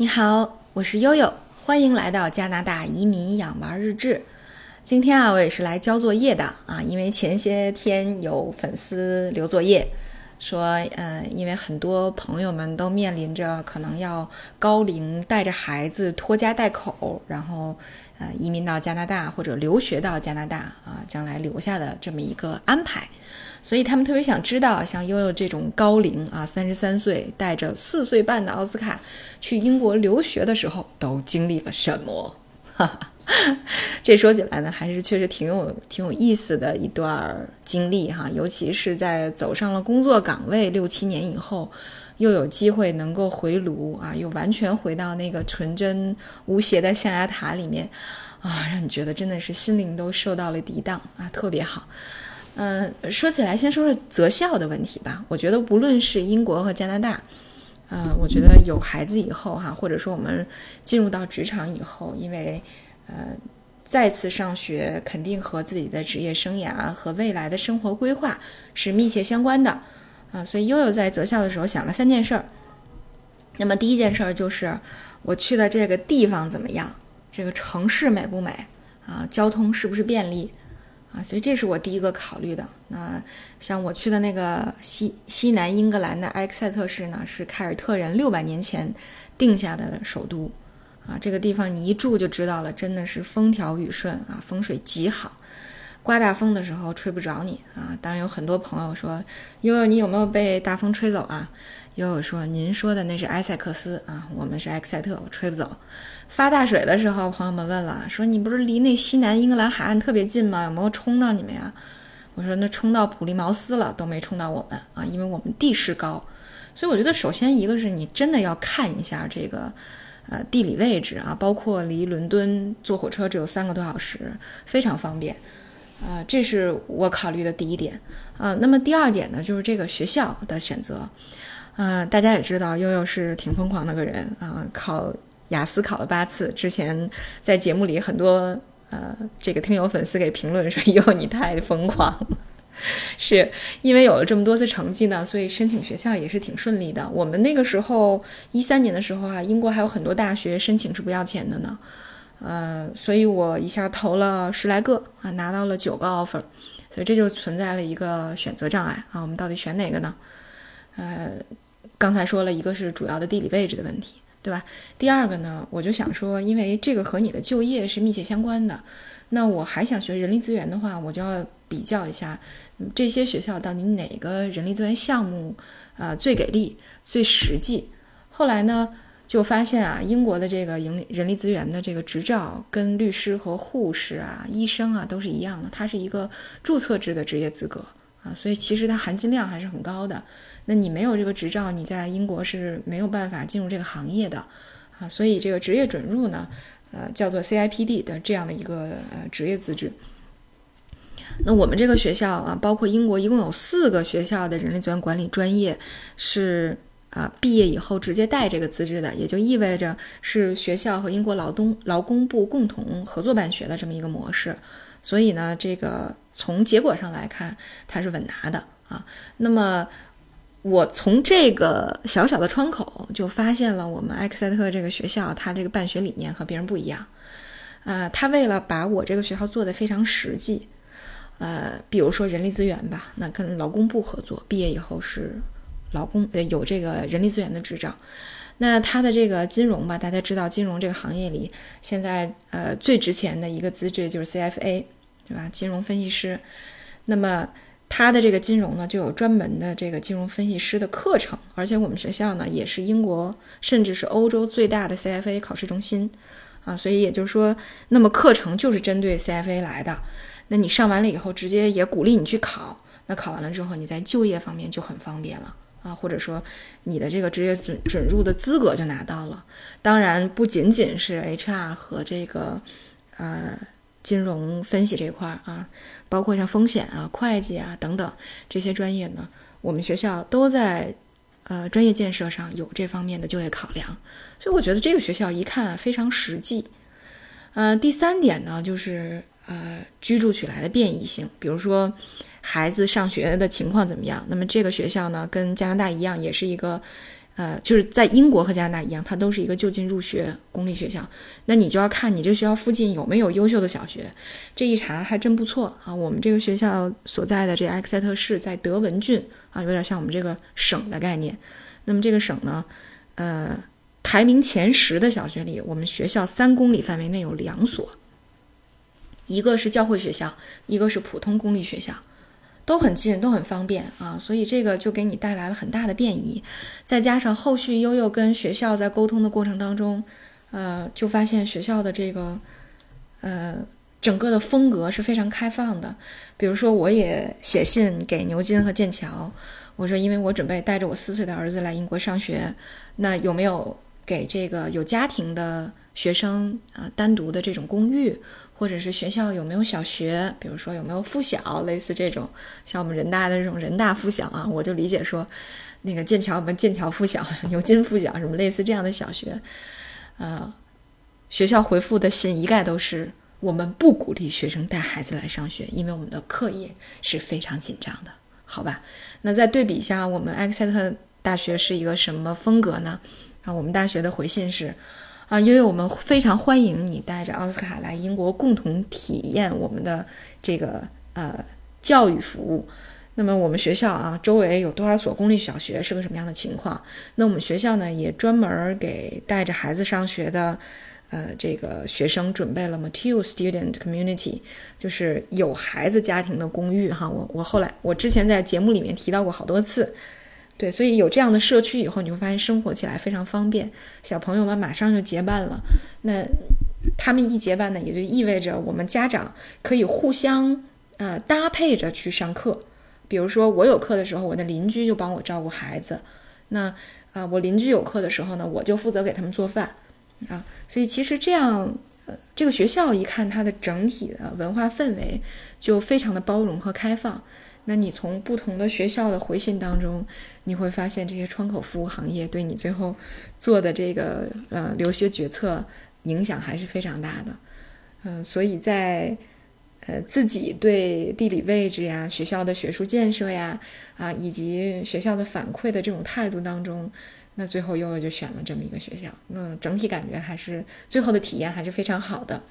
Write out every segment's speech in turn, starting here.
你好，我是悠悠，欢迎来到加拿大移民养娃日志。今天啊，我也是来交作业的啊，因为前些天有粉丝留作业，说，呃，因为很多朋友们都面临着可能要高龄带着孩子拖家带口，然后呃移民到加拿大或者留学到加拿大啊，将来留下的这么一个安排。所以他们特别想知道，像悠悠这种高龄啊，三十三岁带着四岁半的奥斯卡去英国留学的时候，都经历了什么？这说起来呢，还是确实挺有挺有意思的一段经历哈。尤其是在走上了工作岗位六七年以后，又有机会能够回炉啊，又完全回到那个纯真无邪的象牙塔里面啊，让你觉得真的是心灵都受到了涤荡啊，特别好。嗯，说起来，先说说择校的问题吧。我觉得，无论是英国和加拿大，呃，我觉得有孩子以后哈，或者说我们进入到职场以后，因为呃再次上学，肯定和自己的职业生涯和未来的生活规划是密切相关的啊。所以悠悠在择校的时候想了三件事儿。那么第一件事儿就是我去的这个地方怎么样？这个城市美不美啊？交通是不是便利？啊，所以这是我第一个考虑的。那像我去的那个西西南英格兰的埃克塞特市呢，是凯尔特人六百年前定下的首都。啊，这个地方你一住就知道了，真的是风调雨顺啊，风水极好，刮大风的时候吹不着你啊。当然有很多朋友说，悠悠你有没有被大风吹走啊？悠悠说：“您说的那是埃塞克斯啊，我们是埃克塞特，我吹不走。发大水的时候，朋友们问了，说你不是离那西南英格兰海岸特别近吗？有没有冲到你们呀？我说那冲到普利茅斯了，都没冲到我们啊，因为我们地势高。所以我觉得，首先一个是你真的要看一下这个，呃，地理位置啊，包括离伦敦坐火车只有三个多小时，非常方便。啊，这是我考虑的第一点。啊，那么第二点呢，就是这个学校的选择。”嗯，大家也知道，悠悠是挺疯狂的个人啊，考雅思考了八次。之前在节目里，很多呃这个听友粉丝给评论说，悠悠你太疯狂了。是因为有了这么多次成绩呢，所以申请学校也是挺顺利的。我们那个时候一三年的时候啊，英国还有很多大学申请是不要钱的呢。呃，所以我一下投了十来个啊，拿到了九个 offer，所以这就存在了一个选择障碍啊，我们到底选哪个呢？呃。刚才说了一个是主要的地理位置的问题，对吧？第二个呢，我就想说，因为这个和你的就业是密切相关的，那我还想学人力资源的话，我就要比较一下这些学校到底哪个人力资源项目啊最给力、最实际。后来呢，就发现啊，英国的这个营人力资源的这个执照跟律师和护士啊、医生啊都是一样的，它是一个注册制的职业资格啊，所以其实它含金量还是很高的。那你没有这个执照，你在英国是没有办法进入这个行业的，啊，所以这个职业准入呢，呃，叫做 CIPD 的这样的一个呃职业资质。那我们这个学校啊，包括英国一共有四个学校的人力资源管理专业是啊毕业以后直接带这个资质的，也就意味着是学校和英国劳动劳工部共同合作办学的这么一个模式。所以呢，这个从结果上来看，它是稳拿的啊。那么。我从这个小小的窗口就发现了，我们埃克塞特这个学校，它这个办学理念和别人不一样。呃，他为了把我这个学校做得非常实际，呃，比如说人力资源吧，那跟劳工部合作，毕业以后是劳工呃有这个人力资源的执照。那他的这个金融吧，大家知道金融这个行业里现在呃最值钱的一个资质就是 CFA，对吧？金融分析师。那么他的这个金融呢，就有专门的这个金融分析师的课程，而且我们学校呢也是英国甚至是欧洲最大的 CFA 考试中心，啊，所以也就是说，那么课程就是针对 CFA 来的。那你上完了以后，直接也鼓励你去考。那考完了之后，你在就业方面就很方便了啊，或者说你的这个职业准准入的资格就拿到了。当然，不仅仅是 HR 和这个呃金融分析这块儿啊。包括像风险啊、会计啊等等这些专业呢，我们学校都在呃专业建设上有这方面的就业考量，所以我觉得这个学校一看非常实际。呃，第三点呢，就是呃居住起来的便宜性，比如说孩子上学的情况怎么样。那么这个学校呢，跟加拿大一样，也是一个呃，就是在英国和加拿大一样，它都是一个就近入学公立学校。那你就要看你这学校附近有没有优秀的小学。这一查还真不错啊！我们这个学校所在的这埃克塞特市在德文郡啊，有点像我们这个省的概念。那么这个省呢，呃，排名前十的小学里，我们学校三公里范围内有两所，一个是教会学校，一个是普通公立学校。都很近，都很方便啊，所以这个就给你带来了很大的便利。再加上后续悠悠跟学校在沟通的过程当中，呃，就发现学校的这个，呃，整个的风格是非常开放的。比如说，我也写信给牛津和剑桥，我说，因为我准备带着我四岁的儿子来英国上学，那有没有给这个有家庭的学生啊单独的这种公寓？或者是学校有没有小学，比如说有没有附小，类似这种，像我们人大的这种人大附小啊，我就理解说，那个剑桥我们剑桥附小、牛津附小什么类似这样的小学，呃，学校回复的信一概都是我们不鼓励学生带孩子来上学，因为我们的课业是非常紧张的，好吧？那再对比一下，我们埃克塞特大学是一个什么风格呢？啊，我们大学的回信是。啊，因为我们非常欢迎你带着奥斯卡来英国共同体验我们的这个呃教育服务。那么我们学校啊，周围有多少所公立小学是个什么样的情况？那我们学校呢，也专门给带着孩子上学的呃这个学生准备了 Mature Student Community，就是有孩子家庭的公寓哈。我我后来我之前在节目里面提到过好多次。对，所以有这样的社区以后，你会发现生活起来非常方便，小朋友们马上就结伴了。那他们一结伴呢，也就意味着我们家长可以互相呃搭配着去上课。比如说我有课的时候，我的邻居就帮我照顾孩子；那啊，我邻居有课的时候呢，我就负责给他们做饭啊。所以其实这样，这个学校一看它的整体的文化氛围就非常的包容和开放。那你从不同的学校的回信当中，你会发现这些窗口服务行业对你最后做的这个呃留学决策影响还是非常大的，嗯，所以在呃自己对地理位置呀、学校的学术建设呀啊以及学校的反馈的这种态度当中，那最后悠悠就选了这么一个学校，那整体感觉还是最后的体验还是非常好的。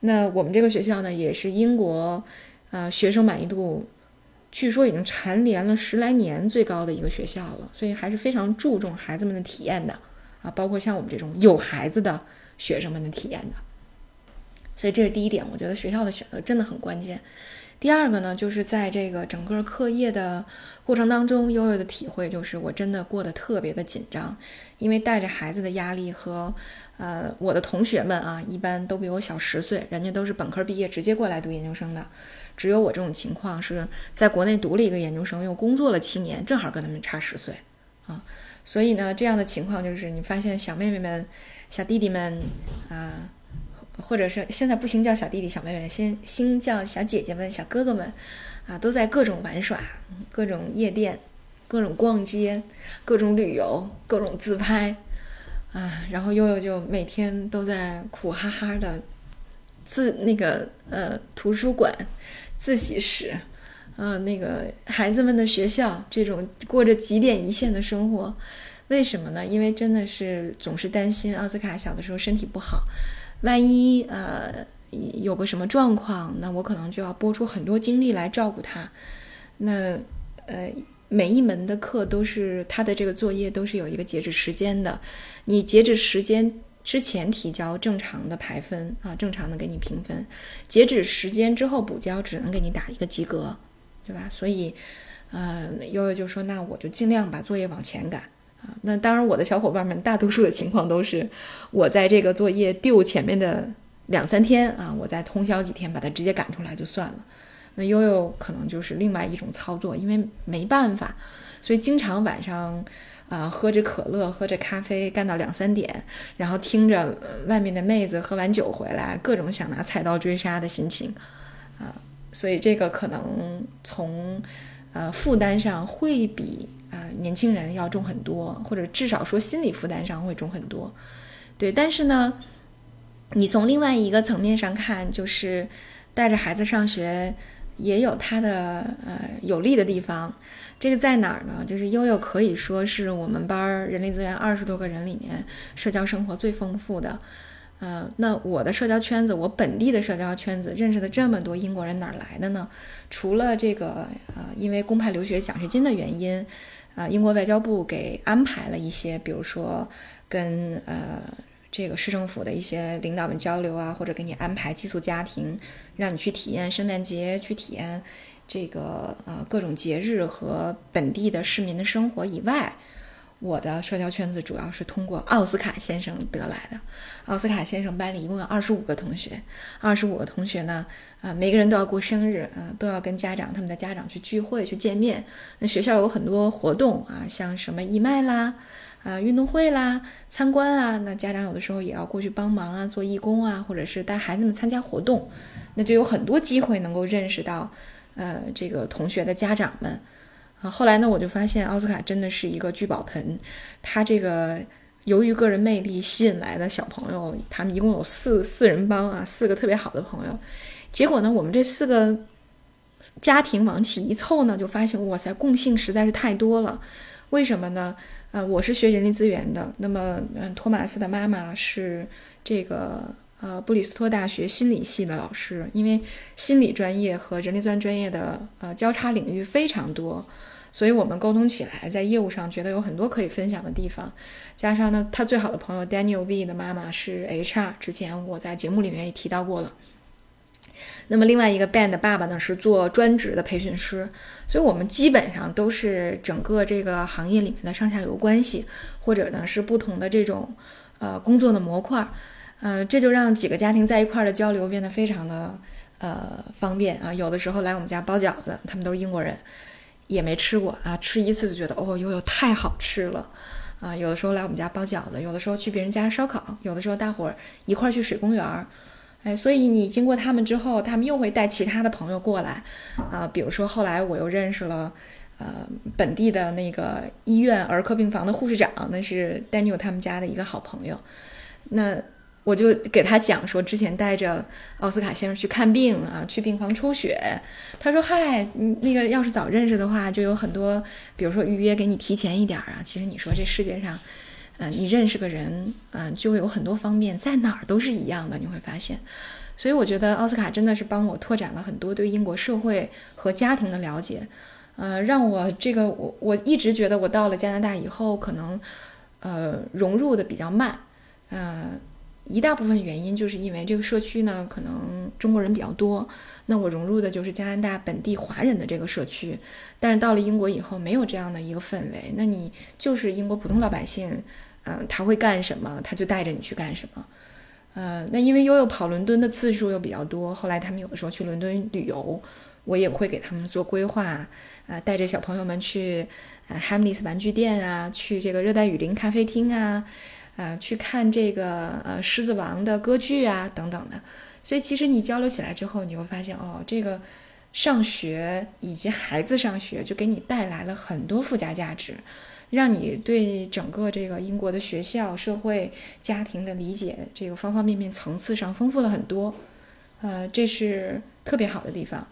那我们这个学校呢，也是英国呃学生满意度。据说已经蝉联了十来年最高的一个学校了，所以还是非常注重孩子们的体验的啊，包括像我们这种有孩子的学生们的体验的。所以这是第一点，我觉得学校的选择真的很关键。第二个呢，就是在这个整个课业的过程当中，悠悠的体会就是我真的过得特别的紧张，因为带着孩子的压力和呃我的同学们啊，一般都比我小十岁，人家都是本科毕业直接过来读研究生的。只有我这种情况是在国内读了一个研究生，又工作了七年，正好跟他们差十岁，啊，所以呢，这样的情况就是你发现小妹妹们、小弟弟们，啊，或者是现在不兴叫小弟弟、小妹妹，先兴叫小姐姐们、小哥哥们，啊，都在各种玩耍、各种夜店、各种逛街、各种旅游、各种自拍，啊，然后悠悠就每天都在苦哈哈的自那个呃图书馆。自习室，呃，那个孩子们的学校，这种过着几点一线的生活，为什么呢？因为真的是总是担心奥斯卡小的时候身体不好，万一呃有个什么状况，那我可能就要拨出很多精力来照顾他。那呃，每一门的课都是他的这个作业都是有一个截止时间的，你截止时间。之前提交正常的排分啊，正常的给你评分，截止时间之后补交只能给你打一个及格，对吧？所以，呃，悠悠就说，那我就尽量把作业往前赶啊。那当然，我的小伙伴们大多数的情况都是，我在这个作业丢前面的两三天啊，我再通宵几天把它直接赶出来就算了。那悠悠可能就是另外一种操作，因为没办法，所以经常晚上。啊，喝着可乐，喝着咖啡，干到两三点，然后听着外面的妹子喝完酒回来，各种想拿菜刀追杀的心情，啊，所以这个可能从呃负担上会比啊年轻人要重很多，或者至少说心理负担上会重很多，对。但是呢，你从另外一个层面上看，就是带着孩子上学，也有它的呃有利的地方。这个在哪儿呢？就是悠悠可以说是我们班人力资源二十多个人里面社交生活最丰富的。呃，那我的社交圈子，我本地的社交圈子认识的这么多英国人哪儿来的呢？除了这个呃，因为公派留学奖学金的原因，啊，英国外交部给安排了一些，比如说跟呃这个市政府的一些领导们交流啊，或者给你安排寄宿家庭，让你去体验圣诞节，去体验这个呃各种节日和本地的市民的生活以外。我的社交圈子主要是通过奥斯卡先生得来的。奥斯卡先生班里一共有二十五个同学，二十五个同学呢，啊，每个人都要过生日，啊，都要跟家长他们的家长去聚会去见面。那学校有很多活动啊，像什么义卖啦，啊，运动会啦，参观啊，那家长有的时候也要过去帮忙啊，做义工啊，或者是带孩子们参加活动，那就有很多机会能够认识到，呃，这个同学的家长们。啊，后来呢，我就发现奥斯卡真的是一个聚宝盆。他这个由于个人魅力吸引来的小朋友，他们一共有四四人帮啊，四个特别好的朋友。结果呢，我们这四个家庭往起一凑呢，就发现哇塞，共性实在是太多了。为什么呢？呃，我是学人力资源的，那么嗯，托马斯的妈妈是这个呃布里斯托大学心理系的老师，因为心理专业和人力资源专业的呃交叉领域非常多。所以我们沟通起来，在业务上觉得有很多可以分享的地方。加上呢，他最好的朋友 Daniel V 的妈妈是 HR，之前我在节目里面也提到过了。那么另外一个 Ben 的爸爸呢是做专职的培训师，所以我们基本上都是整个这个行业里面的上下游关系，或者呢是不同的这种呃工作的模块。呃，这就让几个家庭在一块儿的交流变得非常的呃方便啊。有的时候来我们家包饺子，他们都是英国人。也没吃过啊，吃一次就觉得哦，悠悠太好吃了，啊，有的时候来我们家包饺子，有的时候去别人家烧烤，有的时候大伙儿一块儿去水公园儿，哎，所以你经过他们之后，他们又会带其他的朋友过来，啊，比如说后来我又认识了，呃，本地的那个医院儿科病房的护士长，那是 Daniel 他们家的一个好朋友，那。我就给他讲说，之前带着奥斯卡先生去看病啊，去病房抽血。他说：“嗨，那个要是早认识的话，就有很多，比如说预约给你提前一点儿啊。其实你说这世界上，嗯，你认识个人，嗯，就会有很多方面，在哪儿都是一样的。你会发现，所以我觉得奥斯卡真的是帮我拓展了很多对英国社会和家庭的了解，呃，让我这个我我一直觉得我到了加拿大以后，可能呃融入的比较慢，嗯。”一大部分原因就是因为这个社区呢，可能中国人比较多，那我融入的就是加拿大本地华人的这个社区。但是到了英国以后，没有这样的一个氛围，那你就是英国普通老百姓，嗯，他会干什么，他就带着你去干什么。呃，那因为悠悠跑伦敦的次数又比较多，后来他们有的时候去伦敦旅游，我也会给他们做规划，啊，带着小朋友们去呃 Hamleys 玩具店啊，去这个热带雨林咖啡厅啊。呃，去看这个呃《狮子王》的歌剧啊，等等的，所以其实你交流起来之后，你会发现哦，这个上学以及孩子上学就给你带来了很多附加价值，让你对整个这个英国的学校、社会、家庭的理解，这个方方面面层次上丰富了很多，呃，这是特别好的地方。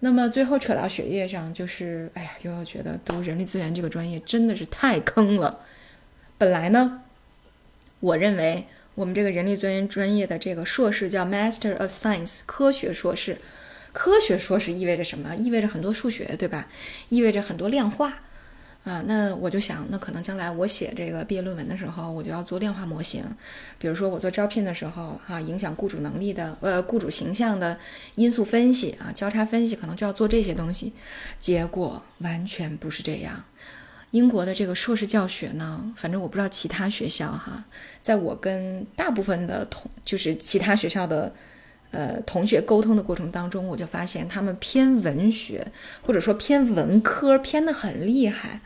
那么最后扯到学业上，就是哎呀，又要觉得读人力资源这个专业真的是太坑了，本来呢。我认为我们这个人力资源专业的这个硕士叫 Master of Science 科学硕士，科学硕士意味着什么？意味着很多数学，对吧？意味着很多量化啊。那我就想，那可能将来我写这个毕业论文的时候，我就要做量化模型。比如说我做招聘的时候，哈，影响雇主能力的，呃，雇主形象的因素分析啊，交叉分析，可能就要做这些东西。结果完全不是这样。英国的这个硕士教学呢，反正我不知道其他学校哈，在我跟大部分的同就是其他学校的呃同学沟通的过程当中，我就发现他们偏文学或者说偏文科偏的很厉害。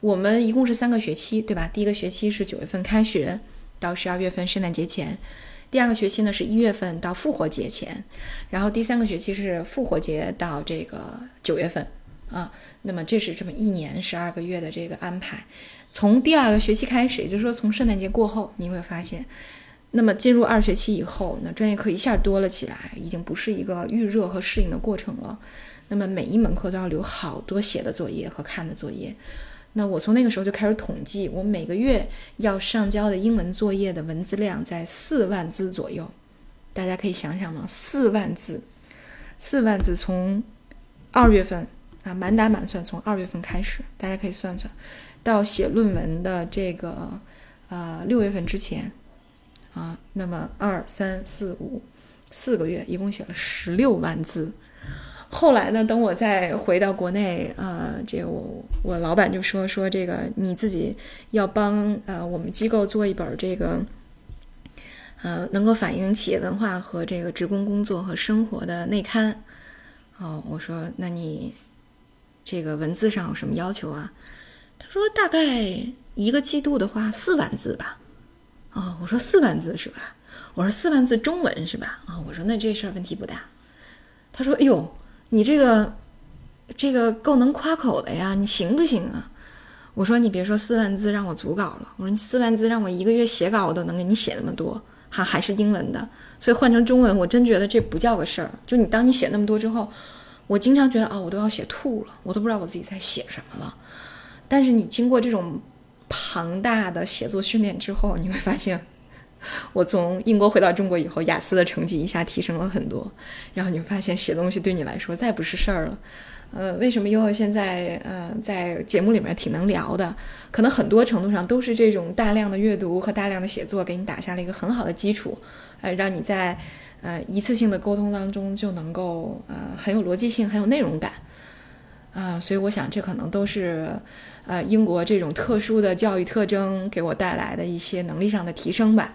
我们一共是三个学期，对吧？第一个学期是九月份开学到十二月份圣诞节前，第二个学期呢是一月份到复活节前，然后第三个学期是复活节到这个九月份。啊，那么这是这么一年十二个月的这个安排，从第二个学期开始，也就是说从圣诞节过后，你会发现，那么进入二学期以后，那专业课一下多了起来，已经不是一个预热和适应的过程了。那么每一门课都要留好多写的作业和看的作业。那我从那个时候就开始统计，我每个月要上交的英文作业的文字量在四万字左右。大家可以想想吗？四万字，四万字从二月份满打满算从二月份开始，大家可以算算，到写论文的这个呃六月份之前啊，那么二三四五四个月，一共写了十六万字。后来呢？等我再回到国内，呃，这个我我老板就说说这个你自己要帮呃我们机构做一本这个，呃，能够反映企业文化和这个职工工作和生活的内刊。哦，我说那你这个文字上有什么要求啊？他说大概一个季度的话四万字吧。哦，我说四万字是吧？我说四万字中文是吧？啊，我说那这事儿问题不大。他说哎呦。你这个，这个够能夸口的呀，你行不行啊？我说你别说四万字让我组稿了，我说你四万字让我一个月写稿，我都能给你写那么多，还还是英文的，所以换成中文，我真觉得这不叫个事儿。就你当你写那么多之后，我经常觉得啊，我都要写吐了，我都不知道我自己在写什么了。但是你经过这种庞大的写作训练之后，你会发现。我从英国回到中国以后，雅思的成绩一下提升了很多，然后你会发现写东西对你来说再不是事儿了。呃，为什么悠悠现在呃在节目里面挺能聊的？可能很多程度上都是这种大量的阅读和大量的写作给你打下了一个很好的基础，呃，让你在呃一次性的沟通当中就能够呃很有逻辑性、很有内容感。啊，所以我想这可能都是呃英国这种特殊的教育特征给我带来的一些能力上的提升吧。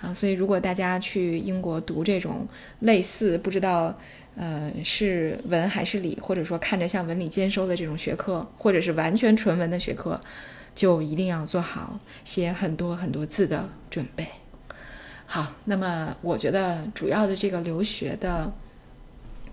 啊，所以如果大家去英国读这种类似不知道，呃，是文还是理，或者说看着像文理兼收的这种学科，或者是完全纯文的学科，就一定要做好写很多很多字的准备。好，那么我觉得主要的这个留学的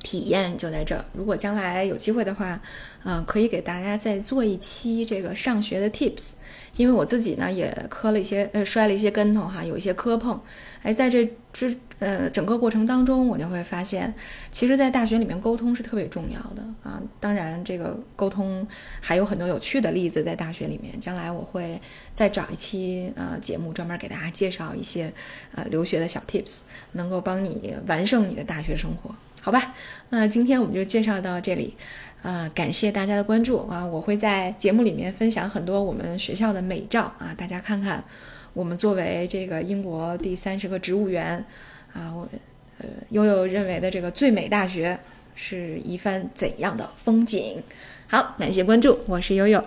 体验就在这。如果将来有机会的话，嗯，可以给大家再做一期这个上学的 tips。因为我自己呢也磕了一些呃摔了一些跟头哈，有一些磕碰，哎，在这之呃整个过程当中，我就会发现，其实，在大学里面沟通是特别重要的啊。当然，这个沟通还有很多有趣的例子在大学里面。将来我会再找一期呃节目，专门给大家介绍一些呃留学的小 tips，能够帮你完胜你的大学生活，好吧？那今天我们就介绍到这里。啊，感谢大家的关注啊！我会在节目里面分享很多我们学校的美照啊，大家看看我们作为这个英国第三十个植物园啊，我呃悠悠认为的这个最美大学是一番怎样的风景？好，感谢关注，我是悠悠。